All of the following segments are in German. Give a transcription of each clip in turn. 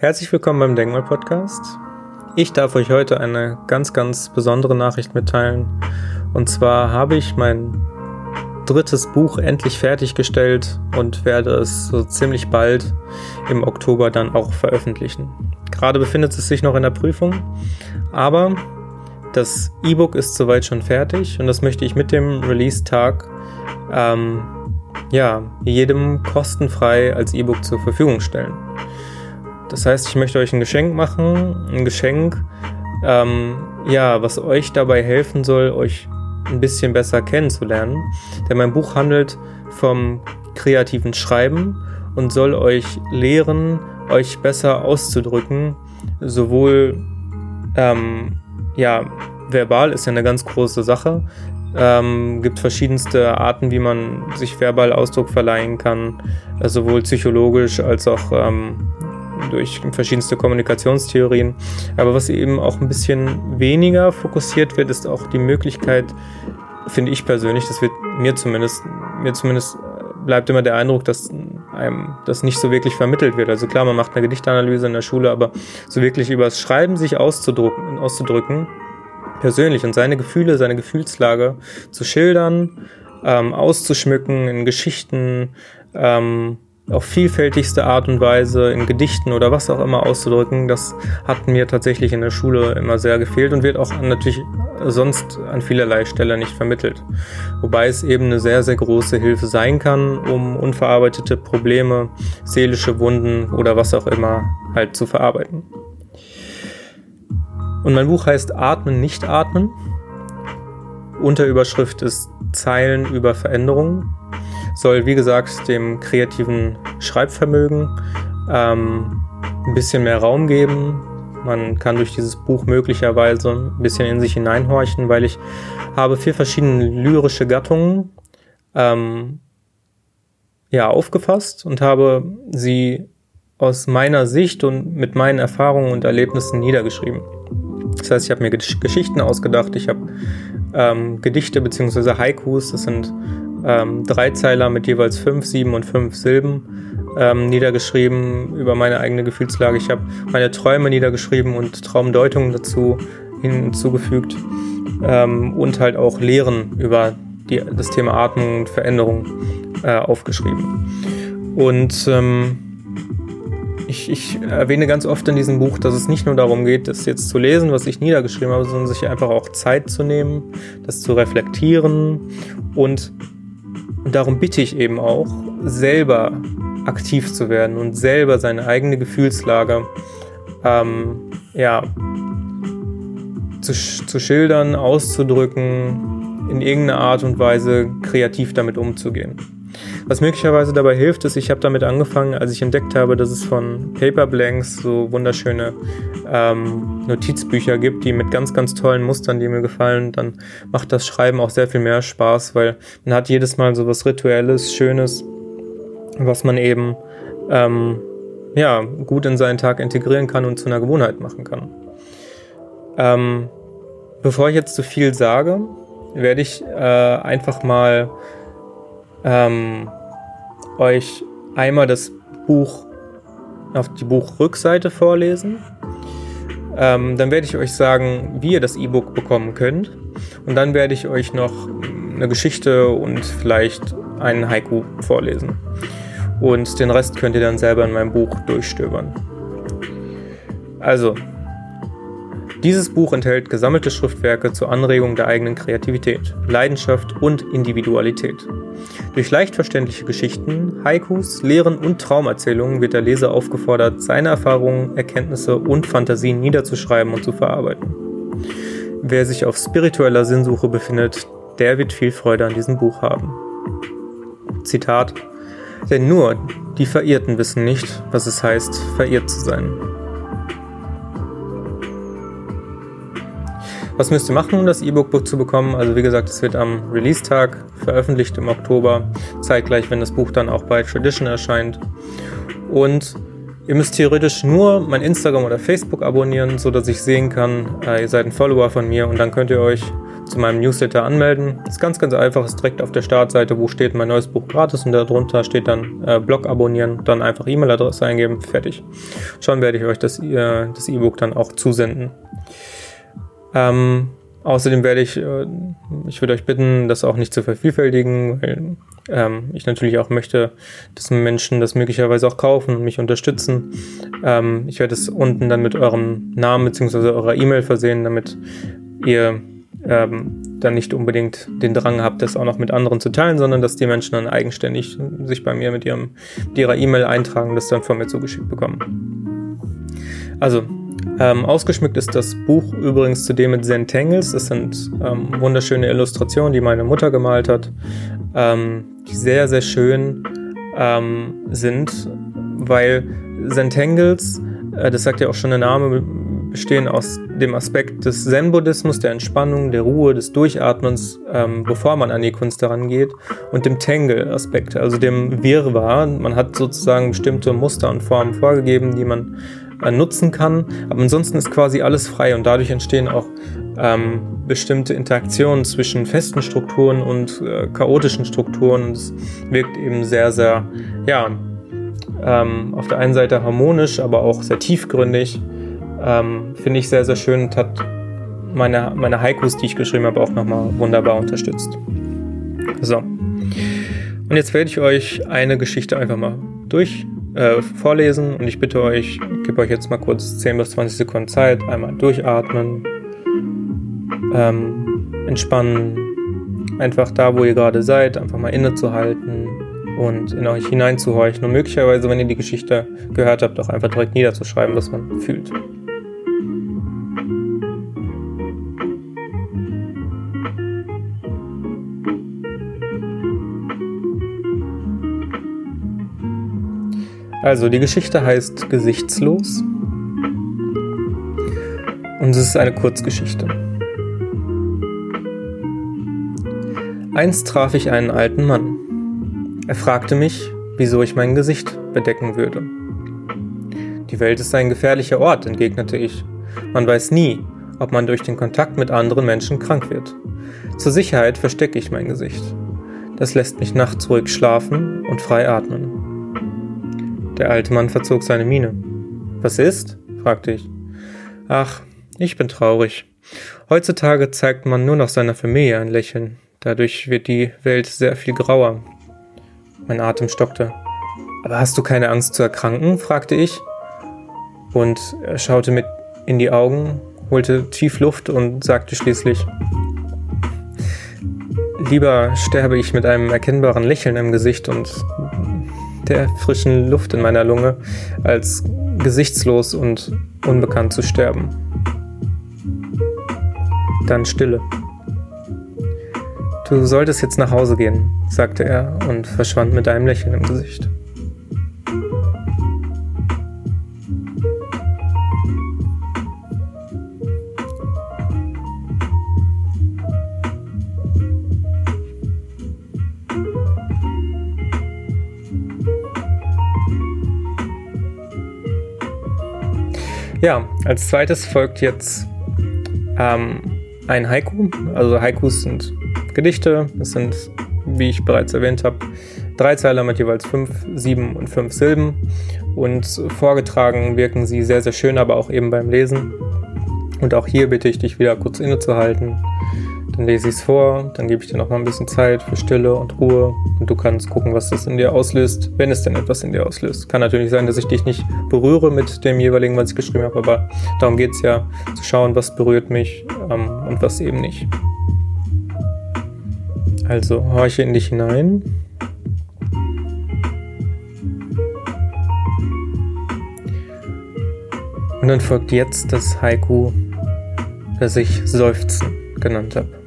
Herzlich willkommen beim Denkmal Podcast. Ich darf euch heute eine ganz, ganz besondere Nachricht mitteilen. Und zwar habe ich mein drittes Buch endlich fertiggestellt und werde es so ziemlich bald im Oktober dann auch veröffentlichen. Gerade befindet es sich noch in der Prüfung, aber das E-Book ist soweit schon fertig und das möchte ich mit dem Release-Tag ähm, ja, jedem kostenfrei als E-Book zur Verfügung stellen. Das heißt, ich möchte euch ein Geschenk machen, ein Geschenk, ähm, ja, was euch dabei helfen soll, euch ein bisschen besser kennenzulernen. Denn mein Buch handelt vom kreativen Schreiben und soll euch lehren, euch besser auszudrücken. Sowohl, ähm, ja, verbal ist ja eine ganz große Sache. Ähm, gibt verschiedenste Arten, wie man sich verbal Ausdruck verleihen kann, äh, sowohl psychologisch als auch ähm, durch verschiedenste Kommunikationstheorien. Aber was eben auch ein bisschen weniger fokussiert wird, ist auch die Möglichkeit, finde ich persönlich, das wird mir zumindest, mir zumindest bleibt immer der Eindruck, dass einem das nicht so wirklich vermittelt wird. Also klar, man macht eine Gedichtanalyse in der Schule, aber so wirklich über das Schreiben sich auszudrücken, auszudrücken persönlich und seine Gefühle, seine Gefühlslage zu schildern, ähm, auszuschmücken in Geschichten, ähm, auf vielfältigste Art und Weise in Gedichten oder was auch immer auszudrücken, das hat mir tatsächlich in der Schule immer sehr gefehlt und wird auch natürlich sonst an vielerlei Stelle nicht vermittelt. Wobei es eben eine sehr, sehr große Hilfe sein kann, um unverarbeitete Probleme, seelische Wunden oder was auch immer halt zu verarbeiten. Und mein Buch heißt Atmen, nicht atmen. Unterüberschrift ist Zeilen über Veränderungen soll, wie gesagt, dem kreativen Schreibvermögen ähm, ein bisschen mehr Raum geben. Man kann durch dieses Buch möglicherweise ein bisschen in sich hineinhorchen, weil ich habe vier verschiedene lyrische Gattungen ähm, ja, aufgefasst und habe sie aus meiner Sicht und mit meinen Erfahrungen und Erlebnissen niedergeschrieben. Das heißt, ich habe mir Geschichten ausgedacht, ich habe ähm, Gedichte bzw. Haikus, das sind ähm, Dreizeiler mit jeweils fünf, sieben und fünf Silben ähm, niedergeschrieben über meine eigene Gefühlslage. Ich habe meine Träume niedergeschrieben und Traumdeutungen dazu hinzugefügt ähm, und halt auch Lehren über die, das Thema Atmung und Veränderung äh, aufgeschrieben. Und ähm, ich, ich, erwähne ganz oft in diesem Buch, dass es nicht nur darum geht, das jetzt zu lesen, was ich niedergeschrieben habe, sondern sich einfach auch Zeit zu nehmen, das zu reflektieren und und darum bitte ich eben auch, selber aktiv zu werden und selber seine eigene Gefühlslage ähm, ja, zu, zu schildern, auszudrücken, in irgendeiner Art und Weise kreativ damit umzugehen. Was möglicherweise dabei hilft, ist, ich habe damit angefangen, als ich entdeckt habe, dass es von Paper Blanks so wunderschöne ähm, Notizbücher gibt, die mit ganz, ganz tollen Mustern, die mir gefallen, dann macht das Schreiben auch sehr viel mehr Spaß, weil man hat jedes Mal so was Rituelles, Schönes, was man eben ähm, ja, gut in seinen Tag integrieren kann und zu einer Gewohnheit machen kann. Ähm, bevor ich jetzt zu viel sage, werde ich äh, einfach mal ähm, euch einmal das Buch auf die Buchrückseite vorlesen. Ähm, dann werde ich euch sagen, wie ihr das E-Book bekommen könnt. Und dann werde ich euch noch eine Geschichte und vielleicht einen Haiku vorlesen. Und den Rest könnt ihr dann selber in meinem Buch durchstöbern. Also, dieses Buch enthält gesammelte Schriftwerke zur Anregung der eigenen Kreativität, Leidenschaft und Individualität. Durch leicht verständliche Geschichten, Haikus, Lehren und Traumerzählungen wird der Leser aufgefordert, seine Erfahrungen, Erkenntnisse und Fantasien niederzuschreiben und zu verarbeiten. Wer sich auf spiritueller Sinnsuche befindet, der wird viel Freude an diesem Buch haben. Zitat Denn nur die Verirrten wissen nicht, was es heißt, verirrt zu sein. Was müsst ihr machen, um das E-Book zu bekommen? Also wie gesagt, es wird am Release-Tag veröffentlicht im Oktober, zeitgleich, wenn das Buch dann auch bei Tradition erscheint. Und ihr müsst theoretisch nur mein Instagram oder Facebook abonnieren, so dass ich sehen kann, äh, ihr seid ein Follower von mir und dann könnt ihr euch zu meinem Newsletter anmelden. Das ist ganz, ganz einfach. Ist direkt auf der Startseite, wo steht mein neues Buch gratis und darunter steht dann äh, Blog abonnieren, dann einfach E-Mail-Adresse eingeben, fertig. Schon werde ich euch das äh, das E-Book dann auch zusenden. Ähm, außerdem werde ich, äh, ich würde euch bitten, das auch nicht zu vervielfältigen, weil ähm, ich natürlich auch möchte, dass Menschen das möglicherweise auch kaufen und mich unterstützen. Ähm, ich werde es unten dann mit eurem Namen bzw. eurer E-Mail versehen, damit ihr ähm, dann nicht unbedingt den Drang habt, das auch noch mit anderen zu teilen, sondern dass die Menschen dann eigenständig sich bei mir mit, ihrem, mit ihrer E-Mail eintragen, das dann von mir zugeschickt bekommen. Also, ähm, ausgeschmückt ist das Buch übrigens zudem mit Zentangles. Das sind ähm, wunderschöne Illustrationen, die meine Mutter gemalt hat, ähm, die sehr, sehr schön ähm, sind, weil Zentangles, äh, das sagt ja auch schon der Name, bestehen aus dem Aspekt des Zen-Buddhismus, der Entspannung, der Ruhe, des Durchatmens, ähm, bevor man an die Kunst herangeht, und dem Tangle-Aspekt, also dem Wirrwarr. Man hat sozusagen bestimmte Muster und Formen vorgegeben, die man äh, nutzen kann, aber ansonsten ist quasi alles frei und dadurch entstehen auch ähm, bestimmte Interaktionen zwischen festen Strukturen und äh, chaotischen Strukturen. Es wirkt eben sehr, sehr, ja, ähm, auf der einen Seite harmonisch, aber auch sehr tiefgründig ähm, Finde ich sehr, sehr schön und hat meine, meine Haikus, die ich geschrieben habe, auch nochmal wunderbar unterstützt. So. Und jetzt werde ich euch eine Geschichte einfach mal durch äh, vorlesen und ich bitte euch, gebe euch jetzt mal kurz 10 bis 20 Sekunden Zeit, einmal durchatmen, ähm, entspannen, einfach da, wo ihr gerade seid, einfach mal innezuhalten und in euch hineinzuhorchen und möglicherweise, wenn ihr die Geschichte gehört habt, auch einfach direkt niederzuschreiben, was man fühlt. Also, die Geschichte heißt Gesichtslos. Und es ist eine Kurzgeschichte. Einst traf ich einen alten Mann. Er fragte mich, wieso ich mein Gesicht bedecken würde. Die Welt ist ein gefährlicher Ort, entgegnete ich. Man weiß nie, ob man durch den Kontakt mit anderen Menschen krank wird. Zur Sicherheit verstecke ich mein Gesicht. Das lässt mich nachts ruhig schlafen und frei atmen. Der alte Mann verzog seine Miene. Was ist? fragte ich. Ach, ich bin traurig. Heutzutage zeigt man nur noch seiner Familie ein Lächeln. Dadurch wird die Welt sehr viel grauer. Mein Atem stockte. Aber hast du keine Angst zu erkranken? fragte ich. Und er schaute mit in die Augen, holte tief Luft und sagte schließlich, Lieber sterbe ich mit einem erkennbaren Lächeln im Gesicht und der frischen Luft in meiner Lunge, als gesichtslos und unbekannt zu sterben. Dann Stille. Du solltest jetzt nach Hause gehen, sagte er und verschwand mit einem Lächeln im Gesicht. Ja, als zweites folgt jetzt ähm, ein Haiku. Also Haikus sind Gedichte. Es sind, wie ich bereits erwähnt habe, drei Zeiler mit jeweils fünf, sieben und fünf Silben. Und vorgetragen wirken sie sehr, sehr schön, aber auch eben beim Lesen. Und auch hier bitte ich dich wieder kurz innezuhalten dann lese ich es vor, dann gebe ich dir noch mal ein bisschen Zeit für Stille und Ruhe du kannst gucken, was das in dir auslöst, wenn es denn etwas in dir auslöst. Kann natürlich sein, dass ich dich nicht berühre mit dem jeweiligen, was ich geschrieben habe, aber darum geht es ja, zu schauen, was berührt mich ähm, und was eben nicht. Also horche in dich hinein. Und dann folgt jetzt das Haiku, das ich Seufzen genannt habe.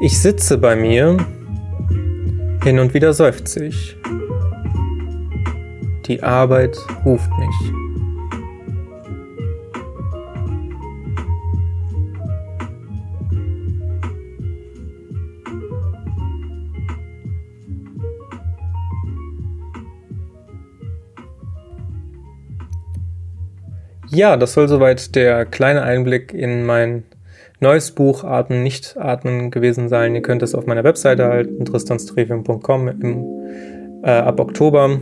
Ich sitze bei mir, hin und wieder seufze ich. Die Arbeit ruft mich. Ja, das soll soweit der kleine Einblick in mein neues Buch Atmen, nicht atmen gewesen sein. Ihr könnt es auf meiner Webseite halten, tristanstrevium.com äh, ab Oktober.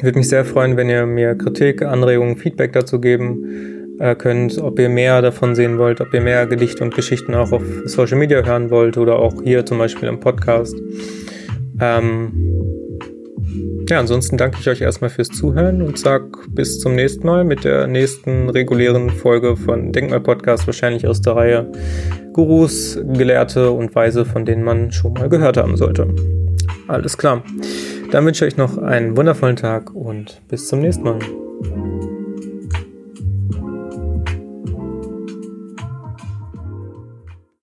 Würde mich sehr freuen, wenn ihr mir Kritik, Anregungen, Feedback dazu geben äh, könnt, ob ihr mehr davon sehen wollt, ob ihr mehr Gedichte und Geschichten auch auf Social Media hören wollt oder auch hier zum Beispiel im Podcast. Ähm, ja, ansonsten danke ich euch erstmal fürs Zuhören und sag bis zum nächsten Mal mit der nächsten regulären Folge von Denkmal Podcast, wahrscheinlich aus der Reihe Gurus, Gelehrte und Weise, von denen man schon mal gehört haben sollte. Alles klar. Dann wünsche ich euch noch einen wundervollen Tag und bis zum nächsten Mal.